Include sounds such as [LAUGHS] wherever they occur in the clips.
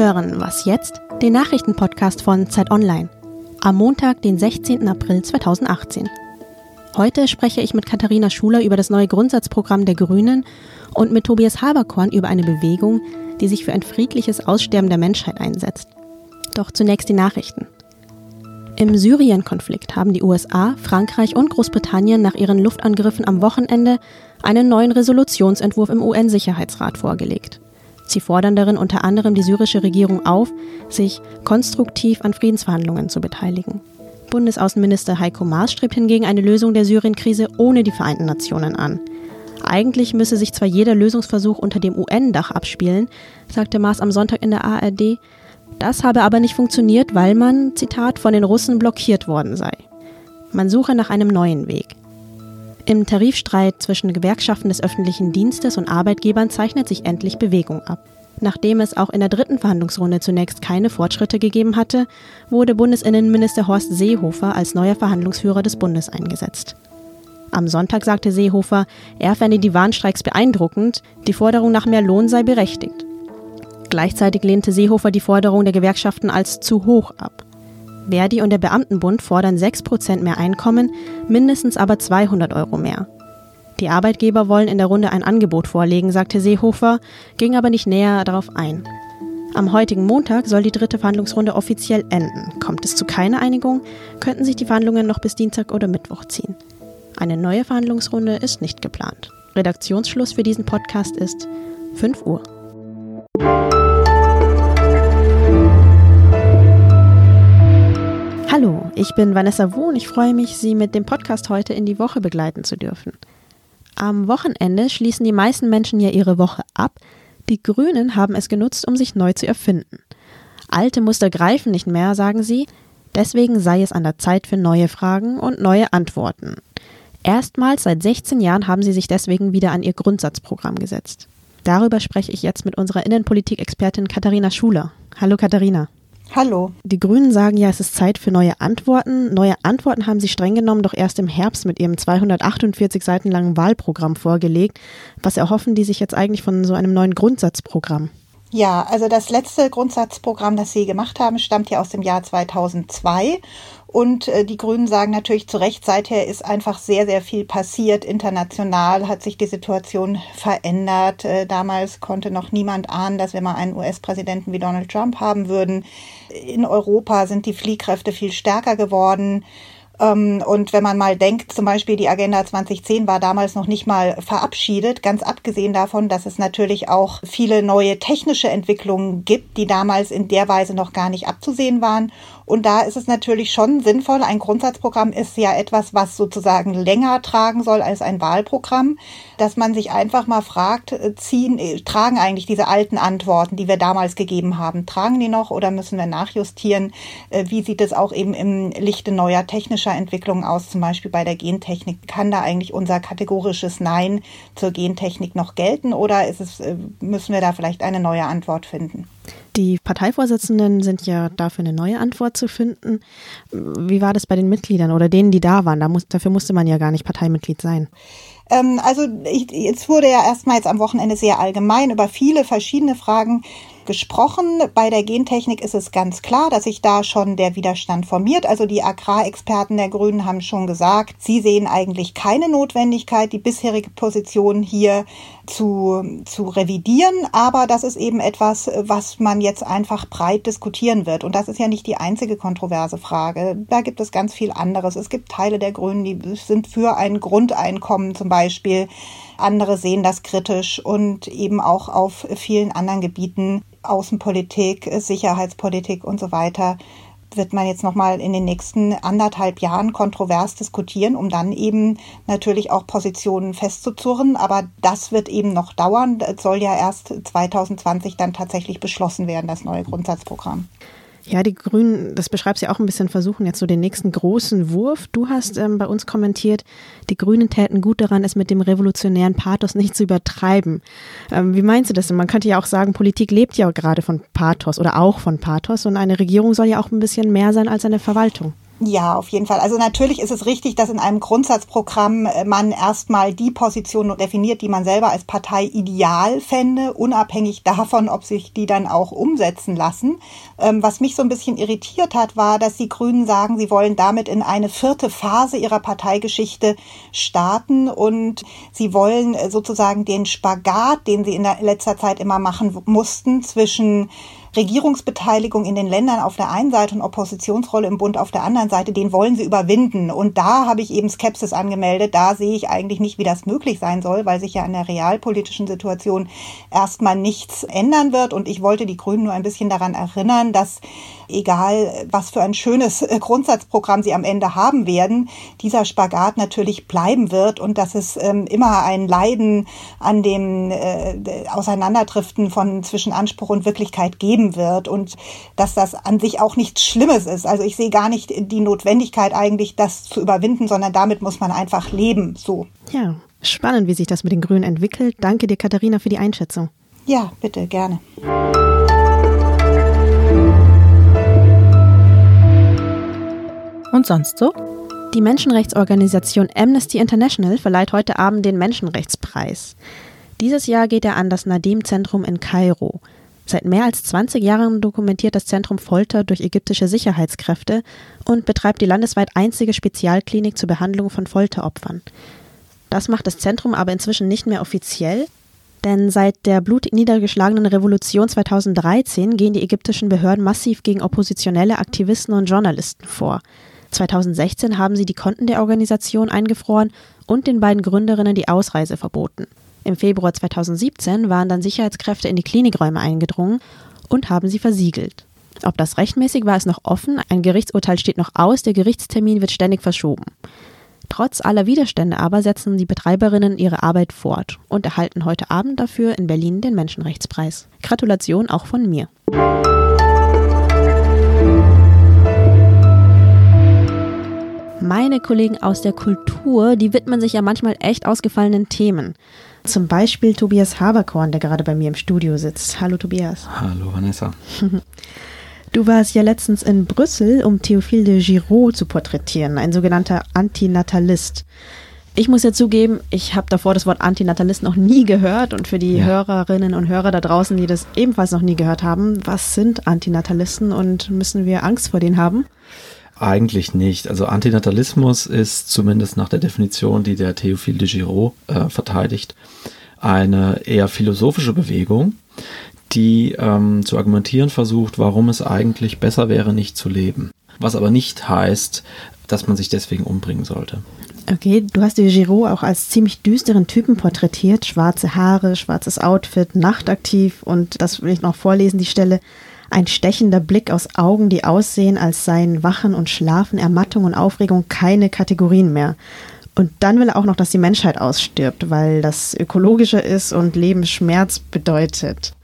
hören Was jetzt? Den Nachrichtenpodcast von Zeit Online. Am Montag, den 16. April 2018. Heute spreche ich mit Katharina Schuler über das neue Grundsatzprogramm der Grünen und mit Tobias Haberkorn über eine Bewegung, die sich für ein friedliches Aussterben der Menschheit einsetzt. Doch zunächst die Nachrichten. Im Syrien-Konflikt haben die USA, Frankreich und Großbritannien nach ihren Luftangriffen am Wochenende einen neuen Resolutionsentwurf im UN-Sicherheitsrat vorgelegt. Sie fordern darin unter anderem die syrische Regierung auf, sich konstruktiv an Friedensverhandlungen zu beteiligen. Bundesaußenminister Heiko Maas strebt hingegen eine Lösung der Syrien-Krise ohne die Vereinten Nationen an. Eigentlich müsse sich zwar jeder Lösungsversuch unter dem UN-Dach abspielen, sagte Maas am Sonntag in der ARD, das habe aber nicht funktioniert, weil man, Zitat, von den Russen blockiert worden sei. Man suche nach einem neuen Weg. Im Tarifstreit zwischen Gewerkschaften des öffentlichen Dienstes und Arbeitgebern zeichnet sich endlich Bewegung ab. Nachdem es auch in der dritten Verhandlungsrunde zunächst keine Fortschritte gegeben hatte, wurde Bundesinnenminister Horst Seehofer als neuer Verhandlungsführer des Bundes eingesetzt. Am Sonntag sagte Seehofer, er fände die Warnstreiks beeindruckend, die Forderung nach mehr Lohn sei berechtigt. Gleichzeitig lehnte Seehofer die Forderung der Gewerkschaften als zu hoch ab. Verdi und der Beamtenbund fordern 6% mehr Einkommen, mindestens aber 200 Euro mehr. Die Arbeitgeber wollen in der Runde ein Angebot vorlegen, sagte Seehofer, ging aber nicht näher darauf ein. Am heutigen Montag soll die dritte Verhandlungsrunde offiziell enden. Kommt es zu keiner Einigung, könnten sich die Verhandlungen noch bis Dienstag oder Mittwoch ziehen. Eine neue Verhandlungsrunde ist nicht geplant. Redaktionsschluss für diesen Podcast ist 5 Uhr. Hallo, ich bin Vanessa Wu und ich freue mich, Sie mit dem Podcast heute in die Woche begleiten zu dürfen. Am Wochenende schließen die meisten Menschen ja ihre Woche ab. Die Grünen haben es genutzt, um sich neu zu erfinden. Alte Muster greifen nicht mehr, sagen sie. Deswegen sei es an der Zeit für neue Fragen und neue Antworten. Erstmals seit 16 Jahren haben sie sich deswegen wieder an ihr Grundsatzprogramm gesetzt. Darüber spreche ich jetzt mit unserer Innenpolitik-Expertin Katharina Schuler. Hallo Katharina. Hallo. Die Grünen sagen ja, es ist Zeit für neue Antworten. Neue Antworten haben sie streng genommen doch erst im Herbst mit ihrem 248 Seiten langen Wahlprogramm vorgelegt. Was erhoffen die sich jetzt eigentlich von so einem neuen Grundsatzprogramm? Ja, also das letzte Grundsatzprogramm, das Sie gemacht haben, stammt ja aus dem Jahr 2002. Und äh, die Grünen sagen natürlich zu Recht, seither ist einfach sehr, sehr viel passiert. International hat sich die Situation verändert. Äh, damals konnte noch niemand ahnen, dass wir mal einen US-Präsidenten wie Donald Trump haben würden. In Europa sind die Fliehkräfte viel stärker geworden. Ähm, und wenn man mal denkt, zum Beispiel die Agenda 2010 war damals noch nicht mal verabschiedet, ganz abgesehen davon, dass es natürlich auch viele neue technische Entwicklungen gibt, die damals in der Weise noch gar nicht abzusehen waren. Und da ist es natürlich schon sinnvoll. Ein Grundsatzprogramm ist ja etwas, was sozusagen länger tragen soll als ein Wahlprogramm, dass man sich einfach mal fragt, äh, ziehen, äh, tragen eigentlich diese alten Antworten, die wir damals gegeben haben, tragen die noch oder müssen wir nachjustieren? Äh, wie sieht es auch eben im Lichte neuer technischer Entwicklungen aus, zum Beispiel bei der Gentechnik? Kann da eigentlich unser kategorisches Nein zur Gentechnik noch gelten oder ist es, müssen wir da vielleicht eine neue Antwort finden? Die Parteivorsitzenden sind ja dafür eine neue Antwort zu finden. Wie war das bei den Mitgliedern oder denen, die da waren? Da muss, dafür musste man ja gar nicht Parteimitglied sein. Ähm, also ich, jetzt wurde ja erstmal am Wochenende sehr allgemein über viele verschiedene Fragen gesprochen. Bei der Gentechnik ist es ganz klar, dass sich da schon der Widerstand formiert. Also die Agrarexperten der Grünen haben schon gesagt, sie sehen eigentlich keine Notwendigkeit, die bisherige Position hier zu, zu revidieren. Aber das ist eben etwas, was man jetzt einfach breit diskutieren wird. Und das ist ja nicht die einzige kontroverse Frage. Da gibt es ganz viel anderes. Es gibt Teile der Grünen, die sind für ein Grundeinkommen zum Beispiel. Andere sehen das kritisch und eben auch auf vielen anderen Gebieten Außenpolitik, Sicherheitspolitik und so weiter wird man jetzt nochmal in den nächsten anderthalb Jahren kontrovers diskutieren, um dann eben natürlich auch Positionen festzuzurren. Aber das wird eben noch dauern. Es soll ja erst 2020 dann tatsächlich beschlossen werden, das neue Grundsatzprogramm. Ja, die Grünen, das beschreibst ja auch ein bisschen, versuchen jetzt so den nächsten großen Wurf. Du hast ähm, bei uns kommentiert, die Grünen täten gut daran, es mit dem revolutionären Pathos nicht zu übertreiben. Ähm, wie meinst du das? Man könnte ja auch sagen, Politik lebt ja gerade von Pathos oder auch von Pathos und eine Regierung soll ja auch ein bisschen mehr sein als eine Verwaltung. Ja, auf jeden Fall. Also natürlich ist es richtig, dass in einem Grundsatzprogramm äh, man erstmal die Position definiert, die man selber als Partei ideal fände, unabhängig davon, ob sich die dann auch umsetzen lassen. Ähm, was mich so ein bisschen irritiert hat, war, dass die Grünen sagen, sie wollen damit in eine vierte Phase ihrer Parteigeschichte starten und sie wollen äh, sozusagen den Spagat, den sie in letzter Zeit immer machen mussten, zwischen Regierungsbeteiligung in den Ländern auf der einen Seite und Oppositionsrolle im Bund auf der anderen Seite, den wollen sie überwinden. Und da habe ich eben Skepsis angemeldet. Da sehe ich eigentlich nicht, wie das möglich sein soll, weil sich ja an der realpolitischen Situation erstmal nichts ändern wird. Und ich wollte die Grünen nur ein bisschen daran erinnern, dass egal was für ein schönes [LAUGHS] Grundsatzprogramm sie am Ende haben werden, dieser Spagat natürlich bleiben wird und dass es ähm, immer ein Leiden an dem äh, Auseinanderdriften von zwischen Anspruch und Wirklichkeit geben wird und dass das an sich auch nichts Schlimmes ist. Also ich sehe gar nicht die Notwendigkeit eigentlich, das zu überwinden, sondern damit muss man einfach leben. So. Ja, spannend, wie sich das mit den Grünen entwickelt. Danke dir, Katharina, für die Einschätzung. Ja, bitte, gerne. Und sonst so? Die Menschenrechtsorganisation Amnesty International verleiht heute Abend den Menschenrechtspreis. Dieses Jahr geht er an das Nadim-Zentrum in Kairo. Seit mehr als 20 Jahren dokumentiert das Zentrum Folter durch ägyptische Sicherheitskräfte und betreibt die landesweit einzige Spezialklinik zur Behandlung von Folteropfern. Das macht das Zentrum aber inzwischen nicht mehr offiziell, denn seit der blutig niedergeschlagenen Revolution 2013 gehen die ägyptischen Behörden massiv gegen oppositionelle Aktivisten und Journalisten vor. 2016 haben sie die Konten der Organisation eingefroren und den beiden Gründerinnen die Ausreise verboten. Im Februar 2017 waren dann Sicherheitskräfte in die Klinikräume eingedrungen und haben sie versiegelt. Ob das rechtmäßig war, ist noch offen. Ein Gerichtsurteil steht noch aus. Der Gerichtstermin wird ständig verschoben. Trotz aller Widerstände aber setzen die Betreiberinnen ihre Arbeit fort und erhalten heute Abend dafür in Berlin den Menschenrechtspreis. Gratulation auch von mir. Meine Kollegen aus der Kultur, die widmen sich ja manchmal echt ausgefallenen Themen. Zum Beispiel Tobias Haberkorn, der gerade bei mir im Studio sitzt. Hallo Tobias. Hallo Vanessa. [LAUGHS] Du warst ja letztens in Brüssel, um Théophile de Giraud zu porträtieren, ein sogenannter Antinatalist. Ich muss ja zugeben, ich habe davor das Wort Antinatalist noch nie gehört und für die ja. Hörerinnen und Hörer da draußen, die das ebenfalls noch nie gehört haben, was sind Antinatalisten und müssen wir Angst vor denen haben? Eigentlich nicht. Also Antinatalismus ist zumindest nach der Definition, die der Théophile de Giraud äh, verteidigt, eine eher philosophische Bewegung, die ähm, zu argumentieren versucht, warum es eigentlich besser wäre, nicht zu leben. Was aber nicht heißt, dass man sich deswegen umbringen sollte. Okay, du hast die Giraud auch als ziemlich düsteren Typen porträtiert. Schwarze Haare, schwarzes Outfit, nachtaktiv und das will ich noch vorlesen, die Stelle. Ein stechender Blick aus Augen, die aussehen, als seien Wachen und Schlafen, Ermattung und Aufregung keine Kategorien mehr. Und dann will er auch noch, dass die Menschheit ausstirbt, weil das ökologischer ist und Leben Schmerz bedeutet.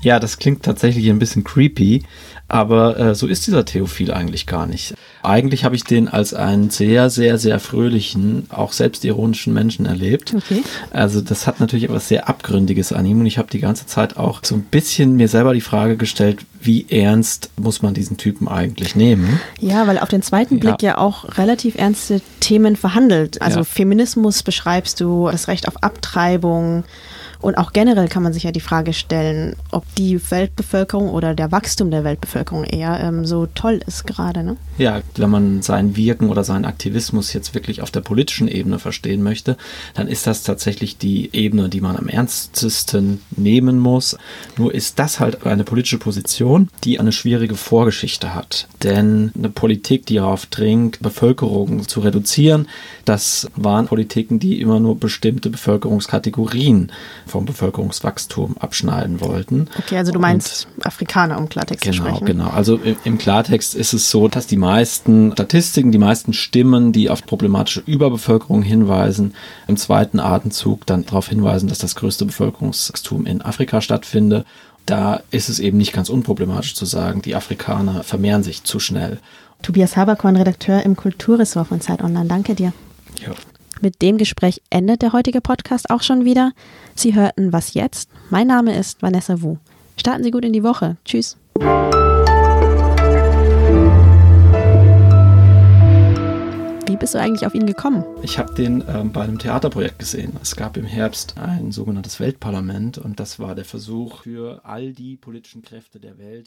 Ja, das klingt tatsächlich ein bisschen creepy, aber äh, so ist dieser Theophil eigentlich gar nicht. Eigentlich habe ich den als einen sehr, sehr, sehr fröhlichen, auch selbstironischen Menschen erlebt. Okay. Also das hat natürlich etwas sehr Abgründiges an ihm und ich habe die ganze Zeit auch so ein bisschen mir selber die Frage gestellt, wie ernst muss man diesen Typen eigentlich nehmen? Ja, weil auf den zweiten Blick ja, ja auch relativ ernste Themen verhandelt. Also ja. Feminismus beschreibst du, das Recht auf Abtreibung, und auch generell kann man sich ja die Frage stellen, ob die Weltbevölkerung oder der Wachstum der Weltbevölkerung eher ähm, so toll ist gerade. Ne? Ja, wenn man sein Wirken oder seinen Aktivismus jetzt wirklich auf der politischen Ebene verstehen möchte, dann ist das tatsächlich die Ebene, die man am ernstesten nehmen muss. Nur ist das halt eine politische Position, die eine schwierige Vorgeschichte hat. Denn eine Politik, die darauf dringt, Bevölkerung zu reduzieren, das waren Politiken, die immer nur bestimmte Bevölkerungskategorien vom Bevölkerungswachstum abschneiden wollten. Okay, also du meinst Und, Afrikaner, um Klartext genau, zu sprechen. Genau, genau. Also im, im Klartext ist es so, dass die meisten Statistiken, die meisten Stimmen, die auf problematische Überbevölkerung hinweisen, im zweiten Atemzug dann darauf hinweisen, dass das größte Bevölkerungswachstum in Afrika stattfinde. Da ist es eben nicht ganz unproblematisch zu sagen, die Afrikaner vermehren sich zu schnell. Tobias Haberkorn, Redakteur im Kulturressort von Zeit Online. Danke dir. Ja. Mit dem Gespräch endet der heutige Podcast auch schon wieder. Sie hörten Was jetzt? Mein Name ist Vanessa Wu. Starten Sie gut in die Woche. Tschüss. bist du eigentlich auf ihn gekommen? Ich habe den ähm, bei einem Theaterprojekt gesehen. Es gab im Herbst ein sogenanntes Weltparlament und das war der Versuch für all die politischen Kräfte der Welt,